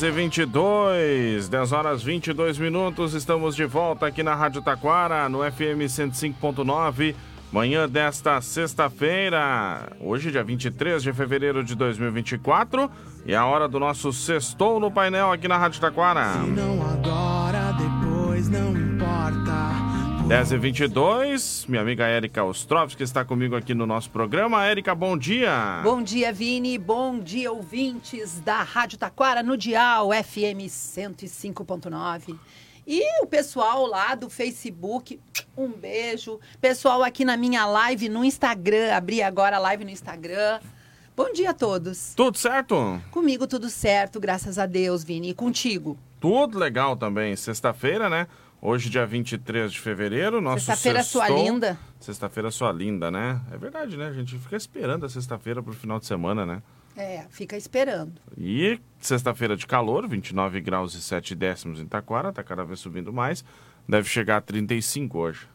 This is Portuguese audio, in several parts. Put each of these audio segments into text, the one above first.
10 e 22, 10 horas 22 minutos, estamos de volta aqui na Rádio Taquara, no FM 105.9, manhã desta sexta-feira, hoje dia 23 de fevereiro de 2024, e a hora do nosso sextou no painel aqui na Rádio Taquara. Se não agora, depois não. 10 e 22 minha amiga Érica Ostrovski está comigo aqui no nosso programa. Érica, bom dia. Bom dia, Vini. Bom dia, ouvintes da Rádio Taquara no Dial FM 105.9. E o pessoal lá do Facebook, um beijo. Pessoal aqui na minha live no Instagram, abri agora a live no Instagram. Bom dia a todos. Tudo certo? Comigo tudo certo, graças a Deus, Vini. E contigo? Tudo legal também. Sexta-feira, né? Hoje, dia 23 de fevereiro, nosso Sexta-feira sua linda. Sexta-feira sua linda, né? É verdade, né? A gente fica esperando a sexta-feira pro final de semana, né? É, fica esperando. E sexta-feira de calor, 29 graus e 7 décimos em Taquara, tá cada vez subindo mais. Deve chegar a 35 hoje.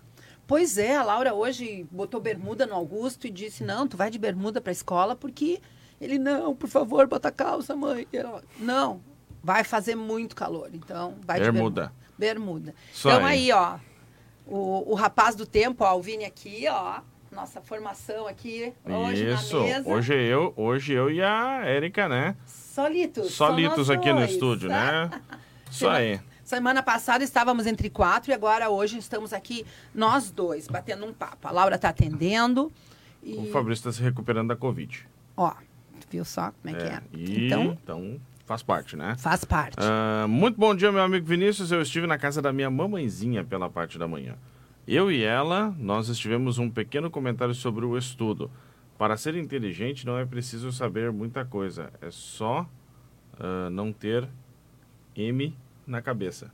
Pois é, a Laura hoje botou bermuda no Augusto e disse: Não, tu vai de bermuda pra escola porque ele, não, por favor, bota calça, mãe. Ela, não, vai fazer muito calor, então vai Bermuda. de bermuda. Bermuda. Isso então aí. aí, ó, o, o rapaz do tempo, ó, o Vini aqui, ó, nossa formação aqui hoje Isso. na mesa. Hoje eu, hoje eu e a Érica, né? Solitos. só Solitos aqui no dois, estúdio, tá? né? Isso aí. Semana passada estávamos entre quatro e agora hoje estamos aqui nós dois, batendo um papo. A Laura tá atendendo. E... O Fabrício está se recuperando da Covid. Ó, viu só como é, que é? E, Então, então, faz parte, né? faz parte. Ah, muito bom dia, meu amigo Vinícius. Eu estive na casa da minha mamãezinha pela parte da manhã. Eu e ela, nós estivemos um pequeno comentário sobre o estudo. Para ser inteligente não é preciso saber muita coisa, é só ah, não ter M na cabeça.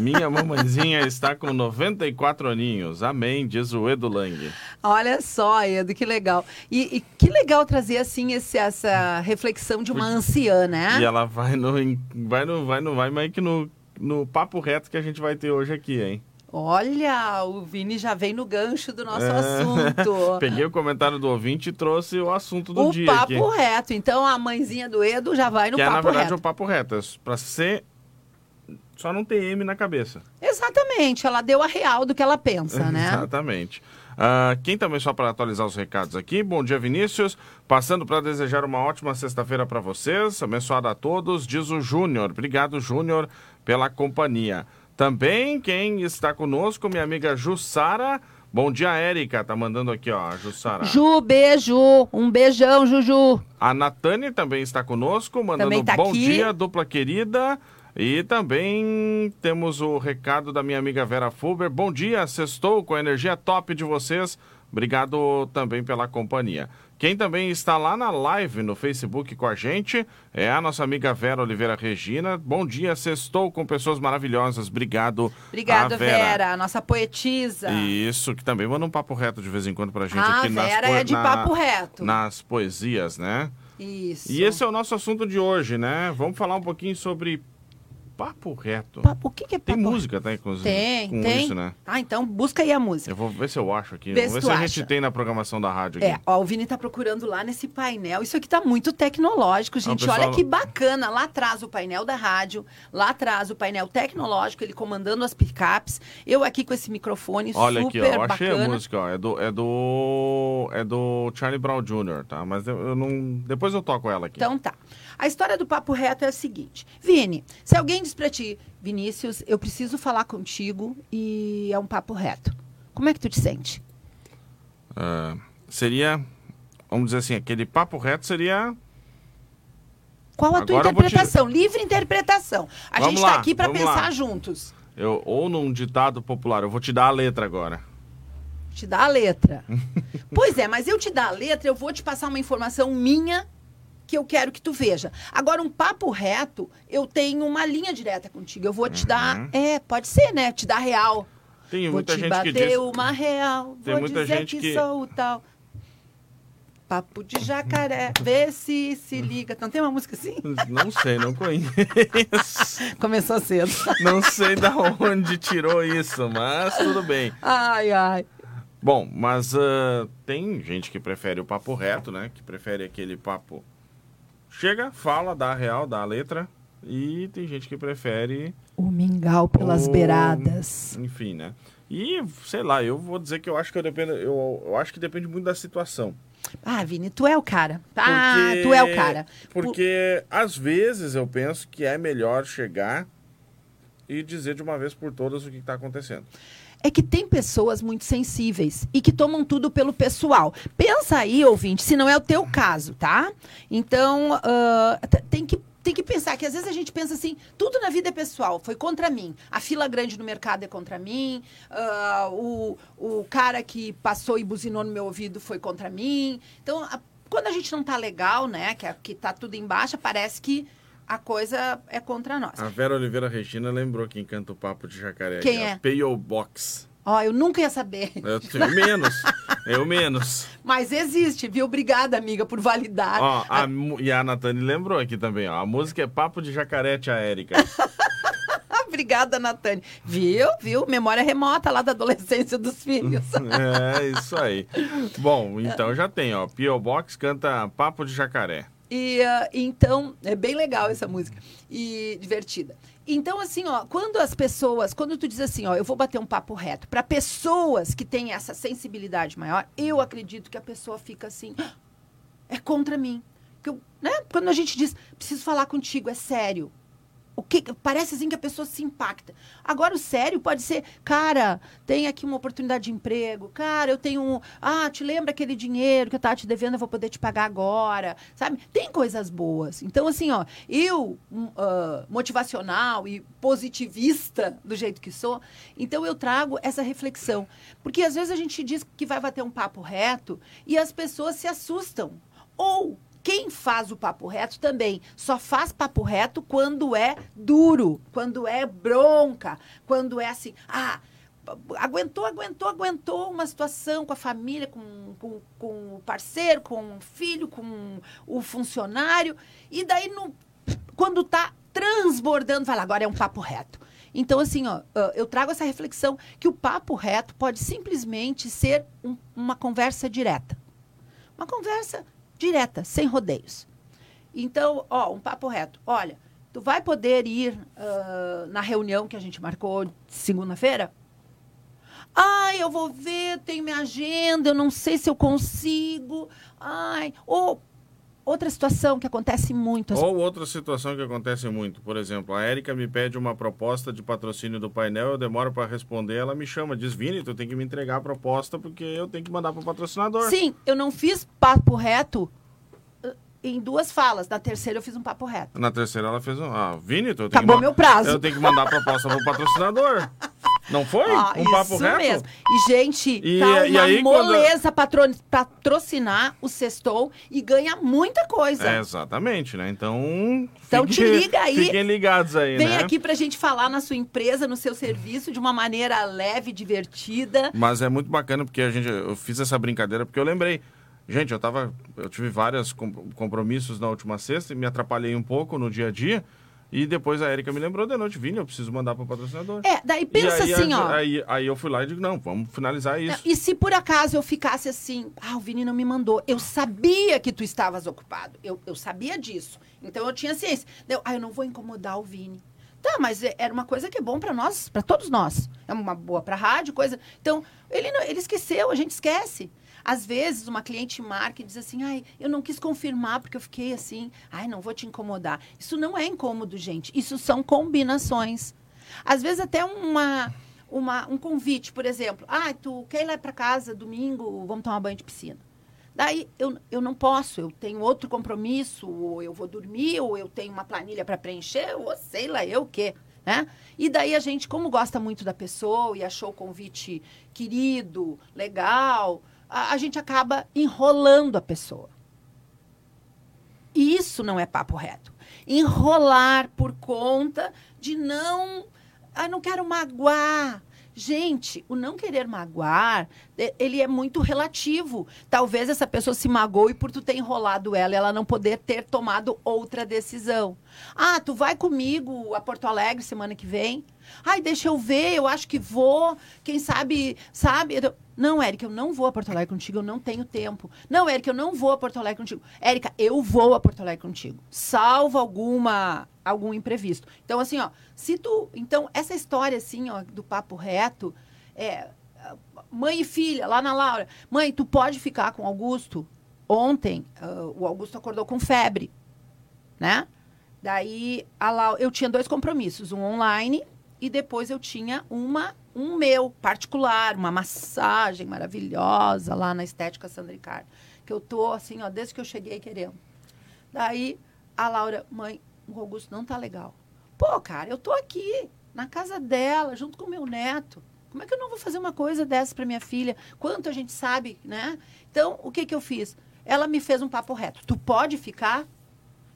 Minha mamãezinha está com 94 aninhos. Amém, diz o Edu Lang. Olha só, Edu, que legal. E, e que legal trazer, assim, esse- essa reflexão de uma anciã, né? E ela vai no, vai no, vai no, vai meio que no, no papo reto que a gente vai ter hoje aqui, hein? Olha, o Vini já vem no gancho do nosso É. assunto. Peguei o comentário do ouvinte e trouxe o assunto do o dia papo aqui. reto. Então, a mãezinha do Edo já vai no que é, na papo verdade, reto. o papo reto. É pra ser... Só não ter M na cabeça. Exatamente, ela deu a real do que ela pensa, né? Exatamente. Ah, quem também, só para atualizar os recados aqui, bom dia Vinícius, passando para desejar uma ótima sexta-feira para vocês, abençoada a todos, diz o Júnior. Obrigado, Júnior, pela companhia. Também quem está conosco, minha amiga Jussara. Bom dia, Érica, tá mandando aqui, ó, a Jussara. Ju, beijo. Um beijão, Juju. A Natane também está conosco, mandando tá bom aqui. dia, dupla querida. E também temos o recado da minha amiga Vera Fulber. Bom dia, sextou com a energia top de vocês. Obrigado também pela companhia. Quem também está lá na live no Facebook com a gente é a nossa amiga Vera Oliveira Regina. Bom dia, sextou com pessoas maravilhosas. Obrigado, Obrigada, a Vera. a nossa poetisa. Isso, que também manda um papo reto de vez em quando pra gente Ah, aqui nas Vera é de na- papo reto. nas poesias, né? Isso. E esse é o nosso assunto de hoje, né? Vamos falar um pouquinho sobre papo reto. Papo, o que, que é Tem papo música, tá? Inclusive, Tem, com tem. isso, né? Ah, então busca aí a música. Eu vou ver se eu acho aqui. Vê Vamos ver se a gente acha. tem na programação da rádio aqui. É, ó, o Vini tá procurando lá nesse painel. Isso aqui tá muito tecnológico, gente. pessoal- Olha que bacana. Lá atrás o painel da rádio, lá atrás o painel tecnológico, ele comandando as picapes. Eu aqui com esse microfone Olha aqui, super ó. eu Achei bacana. a música, ó. É do, é do. É do Charlie Brown Jr., tá? Mas eu, eu não. Depois eu toco ela aqui. Então tá. A história do papo reto é a seguinte. Vini, se alguém diz pra ti, Vinícius, eu preciso falar contigo e é um papo reto. Como é que tu te sente? Ah, seria. Vamos dizer assim, aquele papo reto seria. Qual a tua Agora eu vou te- interpretação? Livre interpretação. A Vamos gente lá, tá aqui pra vamos pensar lá. juntos. Eu, ou num ditado popular, eu vou te dar a letra agora. Te dá a letra. pois é, mas eu te dar a letra, eu vou te passar uma informação minha que eu quero que tu veja. Agora, um papo reto, eu tenho uma linha direta contigo. Eu vou te dar. É, pode ser, né? Te dar real. Tem vou muita te gente bater que diz. uma real. Tem vou muita dizer gente que, que- sou o tal. Papo de jacaré, vê se se liga. Não tem uma música assim? Não sei, não conheço. Começou cedo. Não sei da onde tirou isso, mas tudo bem. Ai, ai. Bom, mas ah, tem gente que prefere o papo reto, né? Que prefere aquele papo chega, fala, dá a real, dá a letra. E tem gente que prefere. O mingau pelas o- beiradas. Enfim, né? E, sei lá, eu vou dizer que eu acho que eu dependo. Eu, eu acho que depende muito da situação. Ah, Vini, tu é o cara. Ah, Porque- tu é o cara. Porque às vezes eu penso que é melhor chegar e dizer de uma vez por todas o que está acontecendo. É que tem pessoas muito sensíveis e que tomam tudo pelo pessoal. Pensa aí, ouvinte, se não é o teu caso, tá? Então, t- tem que. Tem que pensar que às vezes a gente pensa assim, tudo na vida é pessoal, foi contra mim. A fila grande no mercado é contra mim, ah, o, o cara que passou e buzinou no meu ouvido foi contra mim. Então, a- quando a gente não tá legal, né, que, é- que tá tudo embaixo, parece que a coisa é contra nós. A Vera Oliveira Regina lembrou quem canta o papo de jacaré. Quem que é? a P.O. Box. Ó, eu nunca ia saber. Eu menos. eu menos. Mas existe, viu? Obrigada, amiga, por validar. Ó, a e a Natane lembrou aqui também, ó. A música é Papo de Jacaré, tia Érica. Obrigada, Natane. Viu? Viu? Memória remota lá da adolescência dos filhos. é, isso aí. Bom, então já tem, ó. P.O. Box canta Papo de Jacaré. E ah, então, é bem legal essa música. E divertida. Então, assim, ó, quando as pessoas, quando tu diz assim, ó, eu vou bater um papo reto, para pessoas que têm essa sensibilidade maior, eu acredito que a pessoa fica assim, "Ah, é contra mim. Eu, né? Quando a gente diz, preciso falar contigo, é sério. O que parece assim que a pessoa se impacta. Agora o sério pode ser, cara, tem aqui uma oportunidade de emprego. Cara, eu tenho um, ah, te lembra aquele dinheiro que eu tava te devendo, eu vou poder te pagar agora, sabe? Tem coisas boas. Então assim, ó, eu ah, motivacional e positivista do jeito que sou, então eu trago essa reflexão, porque às vezes a gente diz que vai bater um papo reto e as pessoas se assustam. Ou quem faz o papo reto também só faz papo reto quando é duro, quando é bronca, quando é assim, ah, aguentou, aguentou, aguentou uma situação com a família, com, com, com o parceiro, com o filho, com o funcionário, e daí no, quando tá transbordando, lá, agora é um papo reto. Então, assim, ó, eu trago essa reflexão que o papo reto pode simplesmente ser um- uma conversa direta. Uma conversa direta, sem rodeios. Então, ó, um papo reto. Olha, tu vai poder ir ah, na reunião que a gente marcou segunda-feira? Ai, eu vou ver, tenho minha agenda, eu não sei se eu consigo. Ai, ou outra situação que acontece muito. Ou outra situação que acontece muito. Por exemplo, a Érica me pede uma proposta de patrocínio do painel, eu demoro para responder, ela me chama, diz, Vini, tu tem que me entregar a proposta porque eu tenho que mandar para o patrocinador. Sim, eu não fiz papo reto uh, em duas falas. Na terceira eu fiz um papo reto. Na terceira ela fez um, ah, Vini, tu tem Acabou que meu prazo. Eu tenho que mandar a proposta para o patrocinador. Não foi? Ah, um papo isso reto? mesmo. E, gente, E- tá e uma aí, quando- moleza patro- patrocinar o Sextou e ganha muita coisa. É, exatamente, né? Então, Então te liga aí. Fiquem ligados aí, Vem né? aqui pra gente falar na sua empresa, no seu serviço, de uma maneira leve, divertida. Mas é muito bacana porque a gente, eu fiz essa brincadeira porque eu lembrei. Gente, eu tava, eu tive vários com- compromissos na última sexta e me atrapalhei um pouco no dia a dia. E depois a Erika me lembrou de noite, Vini, eu preciso mandar para o patrocinador. É, daí pensa aí, assim, ó. Aí, aí eu fui lá e digo, não, vamos finalizar isso. E se por acaso eu ficasse assim, ah, o Vini não me mandou. Eu sabia que tu estavas ocupado. Eu, eu sabia disso. Então eu tinha ciência. Eu, ah, eu não vou incomodar o Vini. Tá, mas é- era uma coisa que é bom pra nós, pra todos nós. É uma boa pra rádio, coisa. Então, ele, não- ele esqueceu, a gente esquece. Às vezes, uma cliente marca e diz assim, ai, eu não quis confirmar porque eu fiquei assim, ai, não vou te incomodar. Isso não é incômodo, gente. Isso são combinações. Às vezes, até uma, uma, um convite, por exemplo. Ah, tu quer ir lá para casa domingo, vamos tomar banho de piscina. Daí eu, eu não posso, eu tenho outro compromisso, ou eu vou dormir, ou eu tenho uma planilha para preencher, ou sei lá eu o quê. Né? E daí a gente, como gosta muito da pessoa e achou o convite querido, legal, a, a gente acaba enrolando a pessoa. E isso não é papo reto. Enrolar por conta de não. Ah, não quero magoar. Gente, o não querer magoar, e- ele é muito relativo. Talvez essa pessoa se magoe por tu ter enrolado ela e ela não poder ter tomado outra decisão. Ah, tu vai comigo a Porto Alegre semana que vem? Ai, deixa eu ver, eu acho que vou. Quem sabe, sabe? Não, Érica, eu não vou a Porto Alegre contigo, eu não tenho tempo. Não, Érica, eu não vou a Porto Alegre contigo. Érica, eu vou a Porto Alegre contigo. Salvo alguma algum imprevisto. Então, assim, ó, se tu. Então, essa história, assim, ó, do papo reto, é. Mãe e filha, lá na Laura. Mãe, tu pode ficar com o Augusto? Ontem, ah, o Augusto acordou com febre, né? Daí, a Lau- eu tinha dois compromissos, um online e depois eu tinha uma um meu particular, uma massagem maravilhosa lá na Estética Sandra Ricardo, que eu tô assim, ó, desde que eu cheguei querendo. Daí a Laura, mãe, o Augusto não tá legal. Pô, cara, eu tô aqui na casa dela, junto com o meu neto. Como é que eu não vou fazer uma coisa dessa para minha filha? Quanto a gente sabe, né? Então, o que que eu fiz? Ela me fez um papo reto. Tu pode ficar?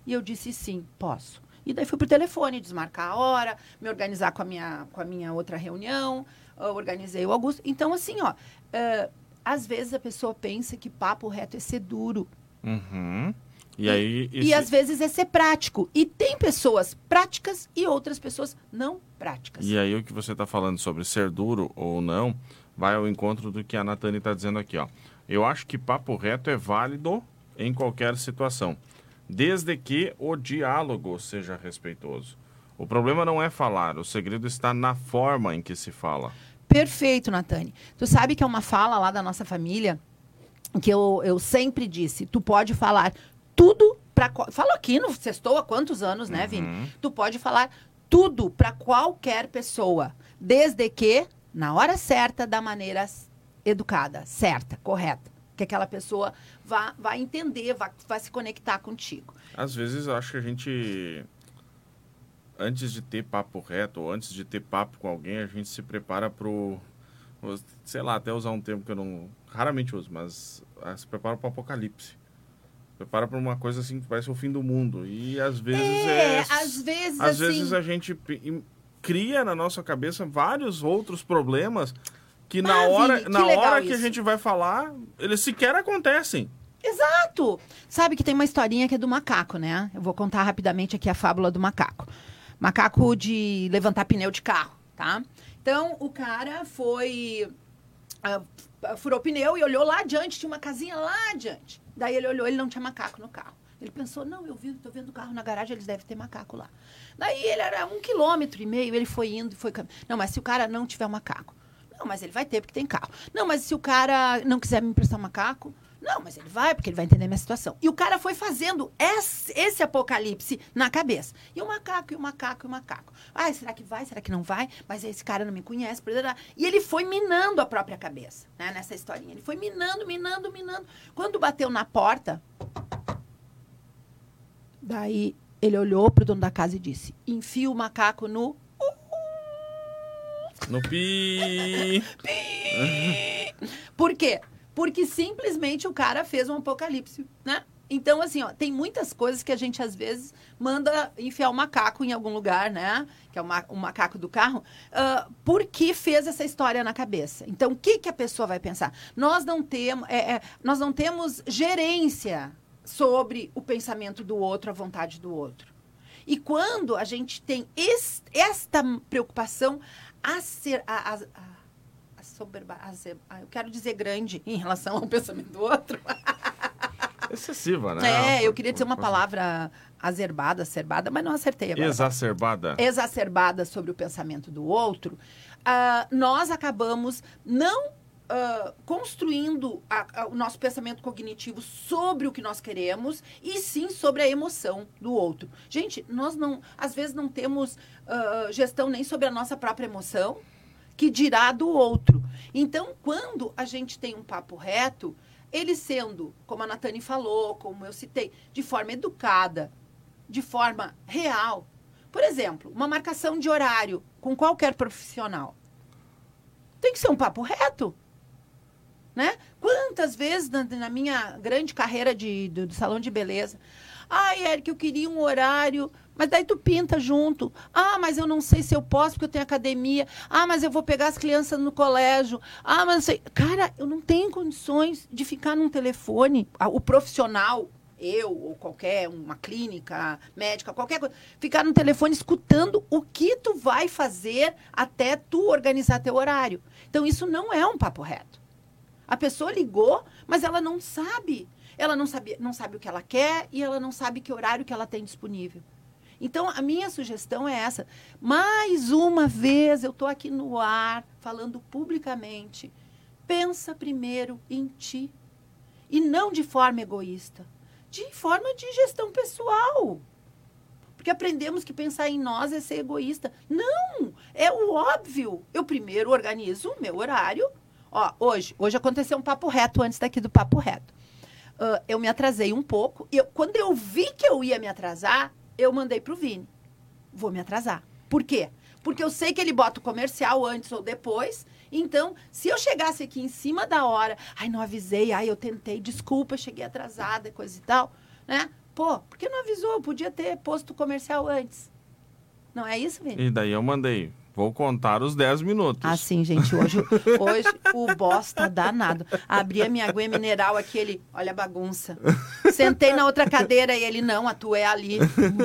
E eu disse sim, posso. E daí fui pro telefone, desmarcar a hora, me organizar com a minha, com a minha outra reunião, eu organizei o Augusto. Então, assim, ó, eh, às vezes a pessoa pensa que papo reto é ser duro. Uhum. E aí. E às vezes é ser prático. E tem pessoas práticas e outras pessoas não práticas. E aí o que você está falando sobre ser duro ou não, vai ao encontro do que a Natane está dizendo aqui, ó. Eu acho que papo reto é válido em qualquer situação, desde que o diálogo seja respeitoso. O problema não é falar, o segredo está na forma em que se fala. Perfeito, Natane. Tu sabe que é uma fala lá da nossa família que eu, eu sempre disse: tu pode falar tudo para. Falo aqui no Sextou há quantos anos, né, Vini? Tu pode falar tudo para qualquer pessoa, desde que na hora certa, da maneira educada, certa, correta. Que aquela pessoa vá, vá entender, vá, vá se conectar contigo. Às vezes eu acho que a gente, antes de ter papo reto, ou antes de ter papo com alguém, a gente se prepara pro. Sei lá, até usar um termo que eu não. Raramente uso, mas ah, se prepara pro apocalipse. Prepara para uma coisa assim que parece o fim do mundo. E às vezes é. É, às vezes às assim. vezes a gente cria na nossa cabeça vários outros problemas que na Ah, hora, que na hora que a gente vai falar, eles sequer acontecem. Exato! Sabe que tem uma historinha que é do macaco, né? Eu vou contar rapidamente aqui a fábula do macaco. Macaco de levantar pneu de carro, tá? Então, o cara foi. ah, furou o pneu e olhou lá adiante, tinha uma casinha lá adiante. Daí ele olhou, ele não tinha macaco no carro. Ele pensou, não, eu vi, tô vendo o carro na garagem, eles devem ter macaco lá. Daí ele era um quilômetro e meio, ele foi indo, foi... cam- Não, mas se o cara não tiver macaco? Não, mas ele vai ter porque tem carro. Não, mas se o cara não quiser me emprestar um macaco? Não, mas ele vai porque ele vai entender minha situação. E o cara foi fazendo esse, esse apocalipse na cabeça. E o macaco, e o macaco, e o macaco. Ai, será que vai? Será que não vai? Mas esse cara não me conhece. E ele foi minando a própria cabeça, né? Nessa historinha. Ele foi minando, minando, minando. Quando bateu na porta, daí ele olhou pro dono da casa e disse: enfia o macaco no No pi. Por quê? Porque simplesmente o cara fez um apocalipse, né? Então, assim, ó, tem muitas coisas que a gente, às vezes, manda enfiar o macaco em algum lugar, né? Que é o, ma o macaco do carro, ah, porque fez essa história na cabeça. Então, o que, que a pessoa vai pensar? Nós não, temos, é, é, nós não temos gerência sobre o pensamento do outro, a vontade do outro. E quando a gente tem es- esta preocupação a ser. A, a, a- soberba, a eu quero dizer grande em relação ao pensamento do outro. Excessiva, né? É, eu queria dizer uma palavra azerbada, acerbada, mas não acertei agora. Exacerbada. Exacerbada sobre o pensamento do outro, ah, nós acabamos não ah, construindo a- a- o nosso pensamento cognitivo sobre o que nós queremos e sim sobre a emoção do outro. Gente, nós não, às vezes não temos ah, gestão nem sobre a nossa própria emoção, que dirá do outro. Então, quando a gente tem um papo reto, ele sendo, como a Natane falou, como eu citei, de forma educada, de forma real. Por exemplo, uma marcação de horário com qualquer profissional. Tem que ser um papo reto. Né? Quantas vezes na, na minha grande carreira de, do, do salão de beleza, ai, Eric, eu queria um horário, mas daí tu pinta junto. Ah, mas eu não sei se eu posso porque eu tenho academia. Ah, mas eu vou pegar as crianças no colégio. Ah, mas não sei. Cara, eu não tenho condições de ficar num telefone, o profissional, eu ou qualquer uma clínica médica, qualquer coisa, ficar no telefone escutando o que tu vai fazer até tu organizar teu horário. Então isso não é um papo reto. A pessoa ligou, mas ela não sabe. Ela não sabe, não sabe o que ela quer e ela não sabe que horário que ela tem disponível. Então, a minha sugestão é essa. Mais uma vez, eu estou aqui no ar, falando publicamente. Pensa primeiro em ti. E não de forma egoísta. De forma de gestão pessoal. Porque aprendemos que pensar em nós é ser egoísta. Não! É o óbvio. Eu primeiro organizo o meu horário. Ó, hoje, hoje aconteceu um papo reto antes daqui do papo reto. Uh, eu me atrasei um pouco. Eu, quando eu vi que eu ia me atrasar, eu mandei pro Vini. Vou me atrasar. Por quê? Porque eu sei que ele bota o comercial antes ou depois. Então, se eu chegasse aqui em cima da hora, ai, não avisei, ai, eu tentei, desculpa, cheguei atrasada, coisa e tal, né? Pô, por que não avisou? Eu podia ter posto o comercial antes. Não é isso, Vini? E daí eu mandei. Vou contar os 10 minutos. Ah, sim, gente. Hoje, hoje o boss tá danado. Abri a minha aguinha mineral aqui, ele, olha a bagunça. Sentei na outra cadeira e ele, não, a tua é ali.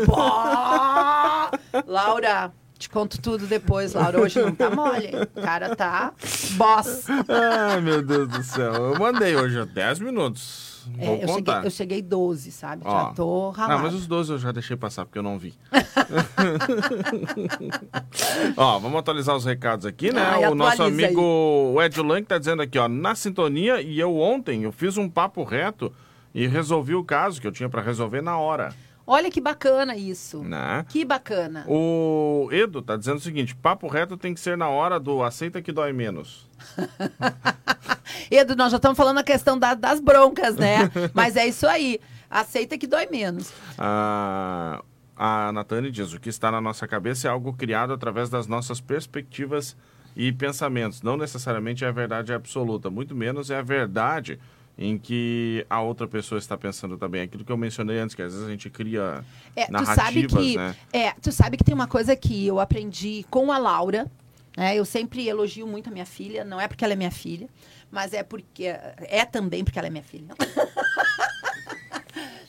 Bó! Laura, te conto tudo depois, Laura. Hoje não tá mole. O cara tá boss. Ai, meu Deus do céu. Eu mandei hoje 10 minutos. É, Vou eu, cheguei, eu cheguei 12, sabe? Ó. Já tô ralado. Não, mas os 12 eu já deixei passar porque eu não vi. ó, vamos atualizar os recados aqui, né? Ai, o nosso aí. amigo o Ed Lang tá dizendo aqui, ó, na sintonia e eu ontem eu fiz um papo reto e resolvi o caso que eu tinha pra resolver na hora, Olha que bacana isso. né? Que bacana. O Edo tá dizendo o seguinte, papo reto tem que ser na hora do aceita que dói menos. Edu, nós já estamos falando a questão da- das broncas, né? Mas é isso aí. Aceita que dói menos. Ah, a Natane diz: o que está na nossa cabeça é algo criado através das nossas perspectivas e pensamentos. Não necessariamente é a verdade absoluta, muito menos é a verdade em que a outra pessoa está pensando também. Aquilo que eu mencionei antes, que às vezes a gente cria É, tu sabe narrativas, que né? é, tu sabe que tem uma coisa que eu aprendi com a Laura. né? Eu sempre elogio muito a minha filha, não é porque ela é minha filha, mas é porque é também porque ela é minha filha.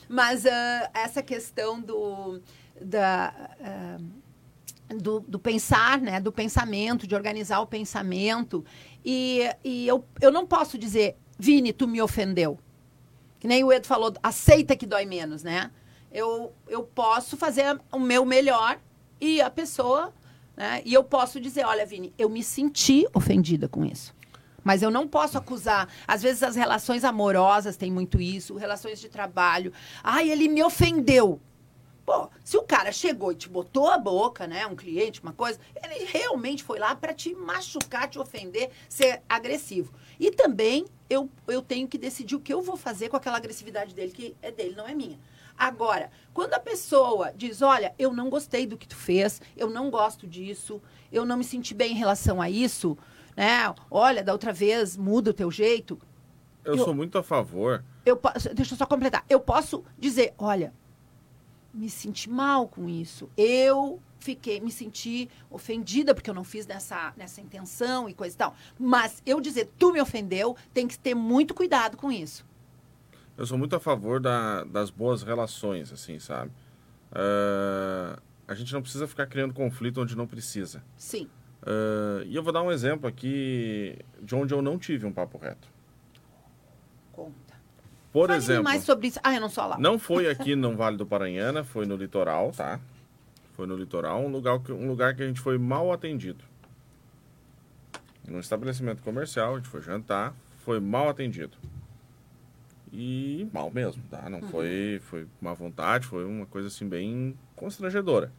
mas ah, essa questão do da ah, do, do pensar, né? Do pensamento, de organizar o pensamento. E, e eu, eu não posso dizer, Vini, tu me ofendeu. Que nem o Edu falou, aceita que dói menos, né? Eu, eu posso fazer o meu melhor e a pessoa, né? E eu posso dizer, olha, Vini, eu me senti ofendida com isso. Mas eu não posso acusar. Às vezes as relações amorosas têm muito isso, relações de trabalho. Ai, ele me ofendeu. Pô, se o cara chegou e te botou a boca, né, um cliente, uma coisa, ele realmente foi lá para te machucar, te ofender, ser agressivo. E também eu, eu tenho que decidir o que eu vou fazer com aquela agressividade dele, que é dele, não é minha. Agora, quando a pessoa diz, olha, eu não gostei do que tu fez, eu não gosto disso, eu não me senti bem em relação a isso, né? Olha, da outra vez muda o teu jeito. Eu, eu- sou muito a favor. Eu deixa eu só completar. Eu posso dizer, olha, me senti mal com isso. Eu fiquei, me senti ofendida porque eu não fiz nessa, nessa intenção e coisa e tal. Mas eu dizer, tu me ofendeu, tem que ter muito cuidado com isso. Eu sou muito a favor da- das boas relações, assim, sabe? Ah, a gente não precisa ficar criando conflito onde não precisa. Sim. Ah, e eu vou dar um exemplo aqui de onde eu não tive um papo reto. Por Fale exemplo, mais sobre isso. Ah, eu não sou lá. não foi aqui no Vale do Paranhana, foi no litoral, tá? Foi no litoral, um lugar, que- um lugar que a gente foi mal atendido. Num estabelecimento comercial, a gente foi jantar, foi mal atendido. E mal mesmo, tá? Não foi, foi má vontade, foi uma coisa assim bem constrangedora.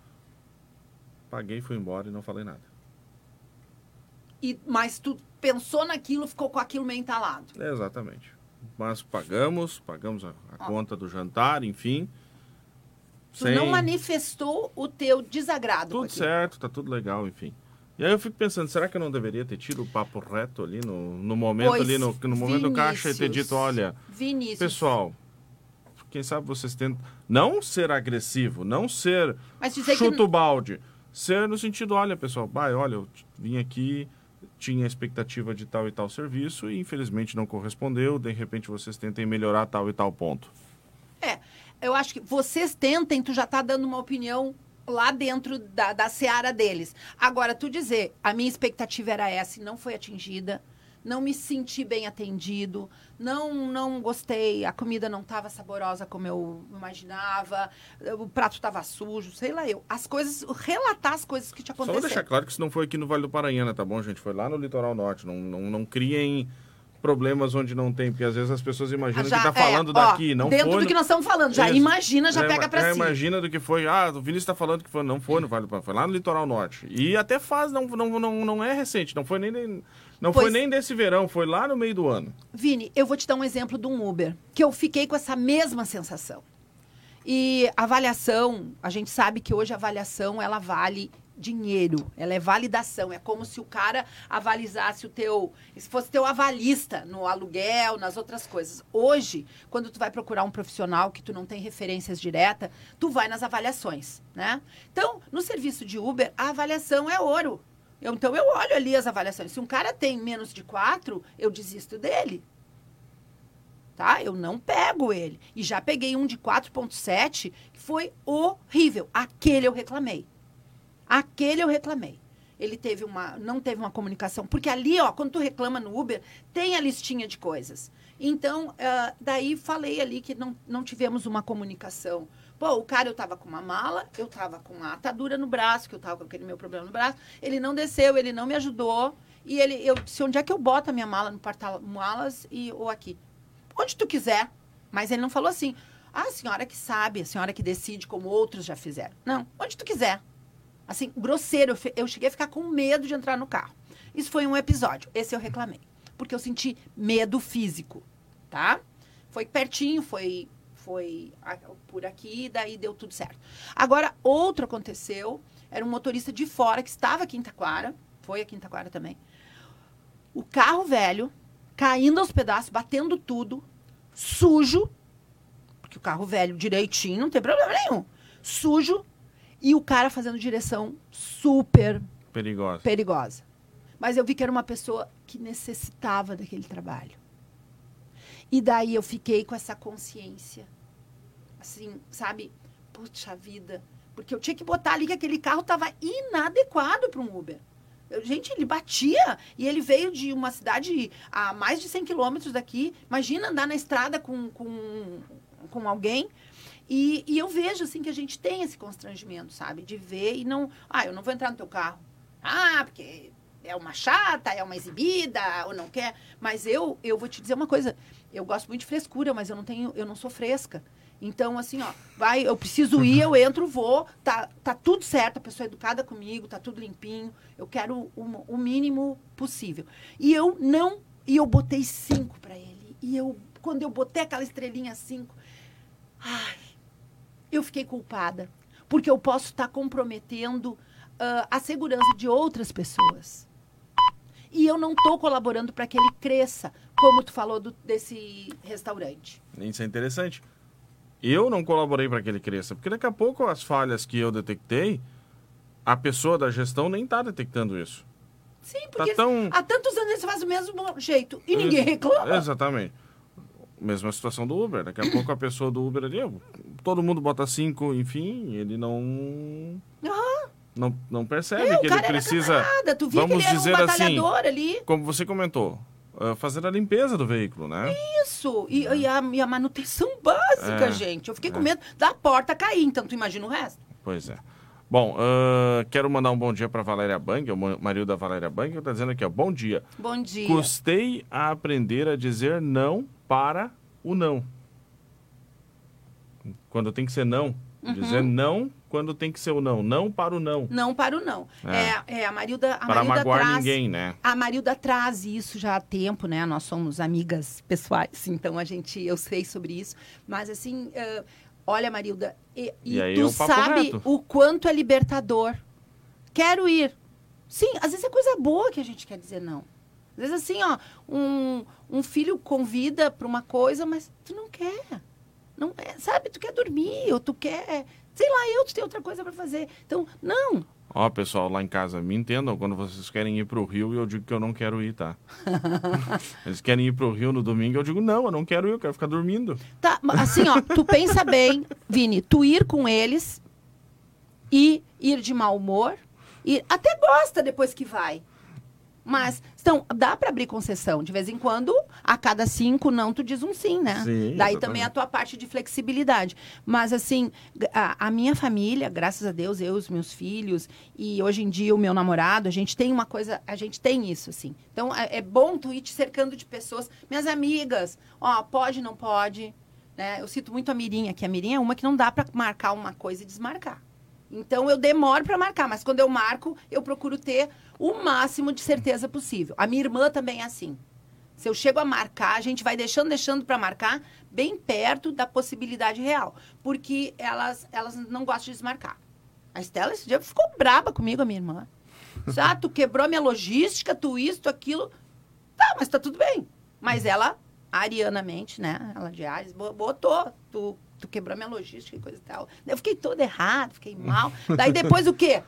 Paguei, fui embora e não falei nada. E, mas tu pensou naquilo, ficou com aquilo meio entalado. Exatamente. Mas pagamos, pagamos a, a conta do jantar, enfim. Tu não manifestou o teu desagrado. Tudo aquilo. certo, tá tudo legal, enfim. E aí eu fico pensando, será que eu não deveria ter tido o papo reto ali no, no momento Pois, ali, no, no momento do caixa e ter Vinícius. dito, olha, Vinícius. pessoal, quem sabe vocês tentam não ser agressivo, não ser chuta que o balde, ser no sentido, olha, pessoal, vai, olha, eu vim aqui, tinha expectativa de tal e tal serviço e infelizmente não correspondeu, de repente vocês tentem melhorar tal e tal ponto. É, eu acho que vocês tentem, tu já tá dando uma opinião lá dentro da, da seara deles. Agora, tu dizer, a minha expectativa era essa e não foi atingida, não me senti bem atendido, não não gostei, a comida não estava saborosa como eu imaginava, o prato estava sujo, sei lá eu. As coisas, relatar as coisas que te Só vou aconteceram. deixar claro que isso não foi aqui no Vale do Paranhana, tá bom, gente? Foi lá no litoral norte. Não, não, não criem problemas onde não tem, porque às vezes as pessoas imaginam Já- que tá falando é, ó, daqui. Não dentro foi. do no- que nós estamos falando, já Isso. imagina, já, pega ima- pra si. imagina do que foi. Ah, o Vinícius está falando que foi, não foi no Vale do Paranhana, foi lá no litoral norte. E até faz, não, não, não, não é recente, não foi nem, nem- não Pois- foi nem desse verão, foi lá no meio do ano. Vini, eu vou te dar um exemplo de um Uber, que eu fiquei com essa mesma sensação. E avaliação, a gente sabe que hoje a avaliação, ela vale dinheiro, ela é validação, é como se o cara avalizasse o teu, se fosse teu avalista no aluguel, nas outras coisas. Hoje, quando tu vai procurar um profissional que tu não tem referências direta, tu vai nas avaliações, né? Então, no serviço de Uber, a avaliação é ouro. Então, eu olho ali as avaliações. Se um cara tem menos de quatro, eu desisto dele tá? Eu não pego ele. E já peguei um de 4.7 que foi horrível. Aquele eu reclamei. Aquele eu reclamei. Ele teve uma, não teve uma comunicação, porque ali, ó, quando tu reclama no Uber, tem a listinha de coisas. Então, ah, daí falei ali que não, não tivemos uma comunicação. Pô, o cara, eu tava com uma mala, eu tava com uma atadura no braço, que eu tava com aquele meu problema no braço. Ele não desceu, ele não me ajudou. E ele, eu disse, onde é que eu boto a minha mala no porta-malas e ou aqui? onde tu quiser. Mas ele não falou assim, ah, a senhora que sabe, a senhora que decide, como outros já fizeram. Não, onde tu quiser. Assim, grosseiro. Eu cheguei a ficar com medo de entrar no carro. Isso foi um episódio. Esse eu reclamei. Porque eu senti medo físico, tá? Foi pertinho, foi, foi por aqui, daí deu tudo certo. Agora, outro aconteceu. Era um motorista de fora que estava aqui em Taquara. Foi aqui em Taquara também. O carro velho, caindo aos pedaços, batendo tudo, sujo, porque o carro velho direitinho, não tem problema nenhum, sujo, e o cara fazendo direção super Perigosa. perigosa. Mas eu vi que era uma pessoa que necessitava daquele trabalho. E daí eu fiquei com essa consciência. Assim, sabe? Puxa vida. Porque eu tinha que botar ali que aquele carro estava inadequado para um Uber. Eu- gente, ele batia e ele veio de uma cidade a mais de 100 quilômetros daqui. Imagina andar na estrada com, com, com alguém. E, e eu vejo, assim, que a gente tem esse constrangimento, sabe? De ver e não... Ah, eu não vou entrar no teu carro. Ah, porque é uma chata, é uma exibida, ou não quer. Mas eu, eu vou te dizer uma coisa. Eu gosto muito de frescura, mas eu não tenho, eu não sou fresca. Então, assim, ó, vai, eu preciso ir, eu entro, vou, tá, tá tudo certo, a pessoa é educada comigo, tá tudo limpinho. Eu quero o, o mínimo possível. E eu não, e eu botei cinco para ele. E eu, quando eu botei aquela estrelinha cinco, ai, eu fiquei culpada. Porque eu posso estar comprometendo ah, a segurança de outras pessoas. E eu não estou colaborando para que ele cresça, como tu falou do- desse restaurante. Isso é interessante. Eu não colaborei para que ele cresça, porque daqui a pouco as falhas que eu detectei, a pessoa da gestão nem está detectando isso. Sim, porque tão- há tantos anos eles fazem o mesmo jeito e ninguém reclama. Exatamente. Mesma situação do Uber. Daqui a pouco a pessoa do Uber ali, todo mundo bota cinco, enfim, ele não. Não, não percebe É, que ele precisa. vamos dizer um assim, ali. Como você comentou, ah, fazer a limpeza do veículo, né? Isso. E, e a, e a manutenção básica, É, gente. Eu fiquei com é. medo da porta cair, então tu imagina o resto. Pois é. Bom, ah, quero mandar um bom dia para Valéria Bang, o ma- marido da Valéria Bang, que está dizendo aqui, ó, bom dia. Bom dia. Custei a aprender a dizer não para o não. Quando tem que ser não. Uhum. Dizer não quando tem que ser o não. Não para o não. Não para o não. É, é a Marilda, a para Marilda magoar traz, ninguém, né? A Marilda traz isso já há tempo, né? Nós somos amigas pessoais, então a gente, eu sei sobre isso. Mas assim, eh, olha, Marilda, e, e E tu é sabe reto. o quanto é libertador. Quero ir. Sim, às vezes é coisa boa que a gente quer dizer não. Às vezes assim, ó, um, um filho convida para uma coisa, mas tu não quer. Não é, sabe? Tu quer dormir, ou tu quer, sei lá, eu, tem outra coisa para fazer. Então, não. Ó, pessoal, lá em casa, me entendam, quando vocês querem ir pro Rio, eu digo que eu não quero ir, tá? Eles querem ir pro Rio no domingo, eu digo, não, eu não quero ir, eu quero ficar dormindo. Tá, assim, ó, tu pensa bem, Vini, tu ir com eles e ir de mau humor, e até gosta depois que vai. Mas, então, dá para abrir concessão. De vez em quando, a cada cinco não, tu diz um sim, né? Sim, Daí exatamente. também a tua parte de flexibilidade. Mas, assim, a, a minha família, graças a Deus, eu, os meus filhos, e hoje em dia o meu namorado, a gente tem uma coisa, a gente tem isso, assim. Então, é, é bom tu ir te cercando de pessoas. Minhas amigas, ó, pode, não pode. Né? Eu cito muito a Mirinha, que a Mirinha é uma que não dá para marcar uma coisa e desmarcar. Então eu demoro para marcar, mas quando eu marco, eu procuro ter o máximo de certeza possível. A minha irmã também é assim. Se eu chego a marcar, a gente vai deixando, deixando para marcar bem perto da possibilidade real, porque elas elas não gostam de desmarcar. A Estela esse dia ficou braba comigo, a minha irmã. Ah, tu quebrou minha logística, tu isso, tu aquilo. Tá, mas tá tudo bem. Mas ela, arianamente, né? Ela de Ares, bo- botou. Tu, tu quebrou minha logística e coisa e tal. Daí Eu fiquei toda errada, fiquei mal. Daí depois o quê?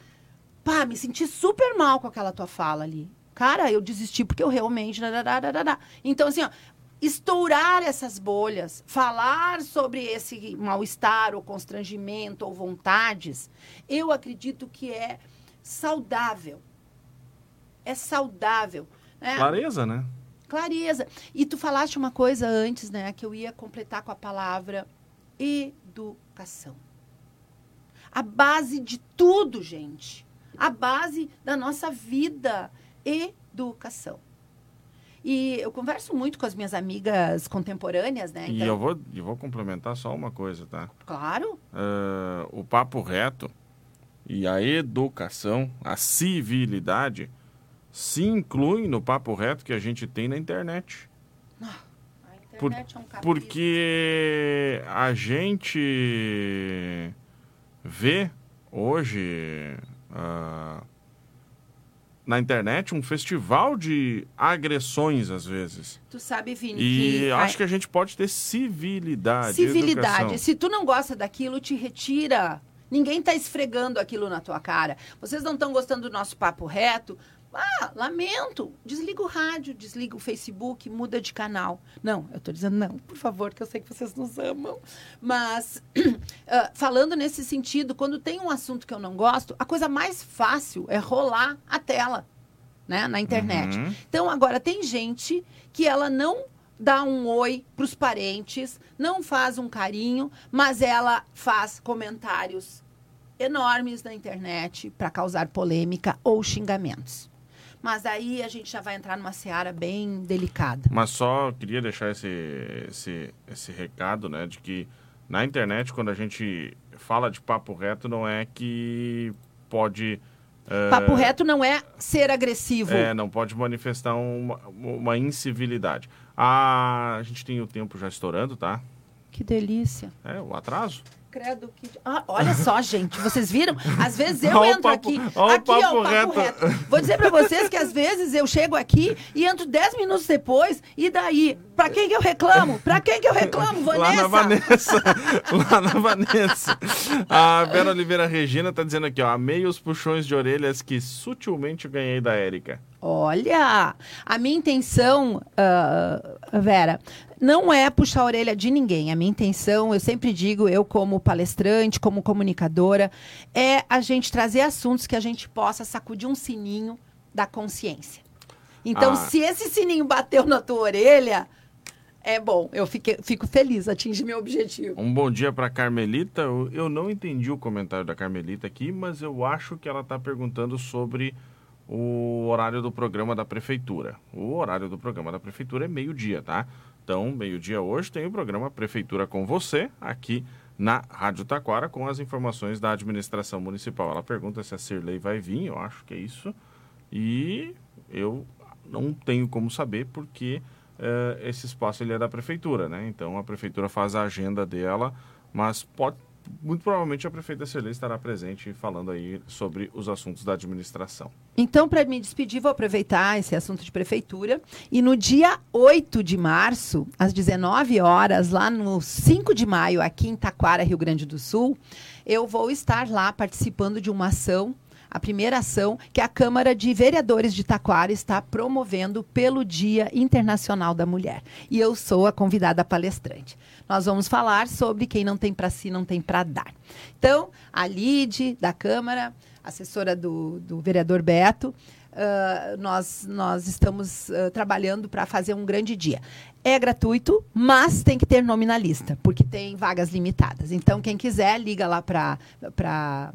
Pá, me senti super mal com aquela tua fala ali. Cara, eu desisti porque eu realmente. Então, assim, ó, estourar essas bolhas, falar sobre esse mal-estar ou constrangimento ou vontades, eu acredito que é saudável. É saudável. né? Clareza, né? Clareza. E tu falaste uma coisa antes, né? Que eu ia completar com a palavra educação. A base de tudo, gente. A base da nossa vida. Educação. E eu converso muito com as minhas amigas contemporâneas, né? E eu vou, eu vou complementar só uma coisa, tá? Claro. Ah, o papo reto e a educação, a civilidade, se incluem no papo reto que a gente tem na internet. A internet é um. Porque a gente vê hoje ah, na internet um festival de agressões, às vezes. Tu sabe, Vini, E que acho que a gente pode ter civilidade. Civilidade. educação. Se tu não gosta daquilo, te retira. Ninguém tá esfregando aquilo na tua cara. Vocês não estão gostando do nosso papo reto? Ah, lamento. Desliga o rádio, desliga o Facebook, muda de canal. Não, eu tô dizendo não, por favor, que eu sei que vocês nos amam. Mas, ah, falando nesse sentido, quando tem um assunto que eu não gosto, a coisa mais fácil é rolar a tela, né, na internet. Uhum. Então, agora, tem gente que ela não dá um oi para os parentes, não faz um carinho, mas ela faz comentários enormes na internet para causar polêmica ou xingamentos. Mas aí a gente já vai entrar numa seara bem delicada. Mas só queria deixar esse, esse, esse recado, né? De que na internet, quando a gente fala de papo reto, não é que pode. eh, Papo reto não é ser agressivo. É, não pode manifestar uma, uma incivilidade. Ah, a gente tem o tempo já estourando, tá? Que delícia. É, o atraso. Credo que. Ah, olha só, gente, vocês viram? Às vezes eu Olha entro papo- aqui. olha o aqui é o papo reto. reto. Vou dizer pra vocês que às vezes eu chego aqui e entro 10 minutos depois, e daí? Pra quem que eu reclamo? Pra quem que eu reclamo, Vanessa? Lá na Vanessa. lá na Vanessa. A Vera Oliveira Regina tá dizendo aqui, ó. Amei os puxões de orelhas que sutilmente ganhei da Érica. Olha, a minha intenção, ah, Vera, não é puxar a orelha de ninguém. A minha intenção, eu sempre digo, eu como palestrante, como comunicadora, é a gente trazer assuntos que a gente possa sacudir um sininho da consciência. Então, Ah. se esse sininho bateu na tua orelha, é bom. Eu fiquei- fico feliz, atingi meu objetivo. Um bom dia para Carmelita. Eu não entendi o comentário da Carmelita aqui, mas eu acho que ela está perguntando sobre o horário do programa da prefeitura. O horário do programa da prefeitura é meio-dia, tá? Então, meio-dia hoje tem o programa Prefeitura com você, aqui na Rádio Taquara, com as informações da administração municipal. Ela pergunta se a Cirlei vai vir, eu acho que é isso. E eu não tenho como saber porque eh, esse espaço ele é da prefeitura, né? Então a prefeitura faz a agenda dela, mas pode, muito provavelmente a prefeita Cirlei estará presente falando aí sobre os assuntos da administração. Então, para me despedir, vou aproveitar esse assunto de prefeitura. E no dia 8 de março, às 19 horas, lá no 5 de maio, aqui em Taquara, Rio Grande do Sul, eu vou estar lá participando de uma ação a primeira ação que a Câmara de Vereadores de Taquara está promovendo pelo Dia Internacional da Mulher. E eu sou a convidada palestrante. Nós vamos falar sobre quem não tem para si, não tem para dar. Então, a Lide, da Câmara, assessora do, do vereador Beto, Uh, nós, nós estamos uh, trabalhando para fazer um grande dia. É gratuito, mas tem que ter nome na lista, porque tem vagas limitadas. Então, quem quiser, liga lá para a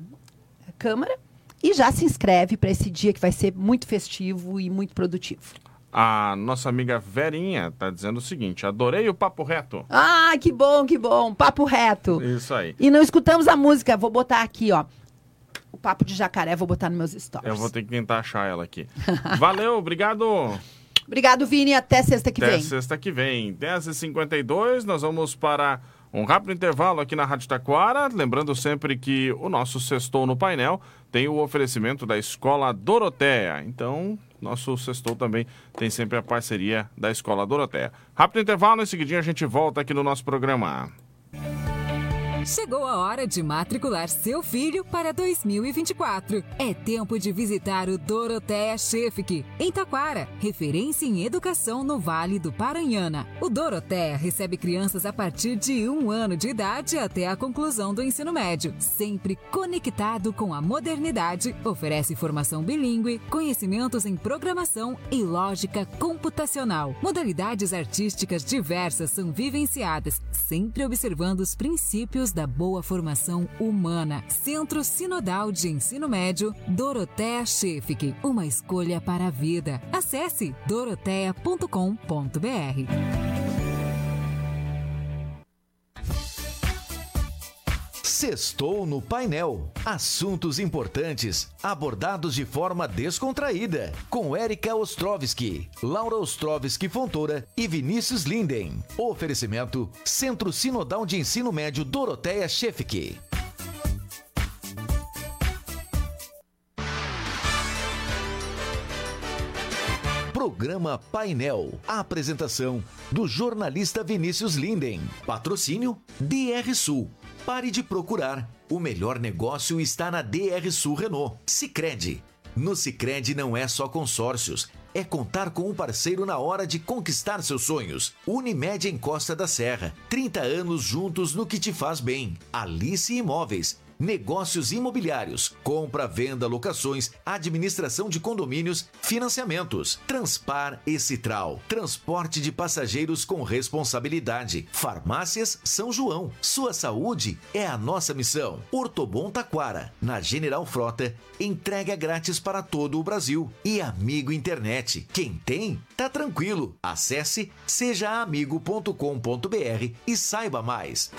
Câmara e já se inscreve para esse dia que vai ser muito festivo e muito produtivo. A nossa amiga Verinha está dizendo o seguinte: adorei o papo reto. Ah, que bom, que bom. Papo reto. Isso aí. E não escutamos a música, vou botar aqui, ó o papo de jacaré, vou botar nos meus stories. Eu vou ter que tentar achar ela aqui. Valeu, obrigado. Obrigado, Vini. Até sexta que Até vem. Até sexta que vem. 10h52, nós vamos para um rápido intervalo aqui na Rádio Taquara. Lembrando sempre que o nosso Sextou no Painel tem o oferecimento da Escola Doroteia. Então, nosso Sextou também tem sempre a parceria da Escola Doroteia. Rápido intervalo, em seguidinho a gente volta aqui no nosso programa. Chegou a hora de matricular seu filho para 2024. É tempo de visitar o Doroteia Chefik, em Taquara, referência em educação no Vale do Paranhana. O Doroteia recebe crianças a partir de um ano de idade até a conclusão do ensino médio, sempre conectado com a modernidade, oferece formação bilíngue, conhecimentos em programação e lógica computacional. Modalidades artísticas diversas são vivenciadas, sempre observando os princípios da boa formação humana. Centro Sinodal de Ensino Médio, Dorotea Chefik, uma escolha para a vida. Acesse dorotea.com.br. Sextou no painel. Assuntos importantes abordados de forma descontraída. Com Érica Ostrovski, Laura Ostrovski Fontoura e Vinícius Linden. Oferecimento Centro Sinodal de Ensino Médio Doroteia Chefik. Programa Painel. A apresentação do jornalista Vinícius Linden. Patrocínio DR Sul. Pare de procurar. O melhor negócio está na DR Sul Renault. Sicredi. No Sicredi não é só consórcios, é contar com um parceiro na hora de conquistar seus sonhos. Unimed em Costa da Serra. 30 anos juntos no que te faz bem. Alice Imóveis negócios imobiliários, compra, venda, locações, administração de condomínios, financiamentos. Transpar e transporte de passageiros com responsabilidade. Farmácias São João, sua saúde é a nossa missão. Ortobon Taquara, na General Frota, entrega grátis para todo o Brasil. E Amigo Internet, quem tem, tá tranquilo. Acesse sejaamigo.com.br e saiba mais.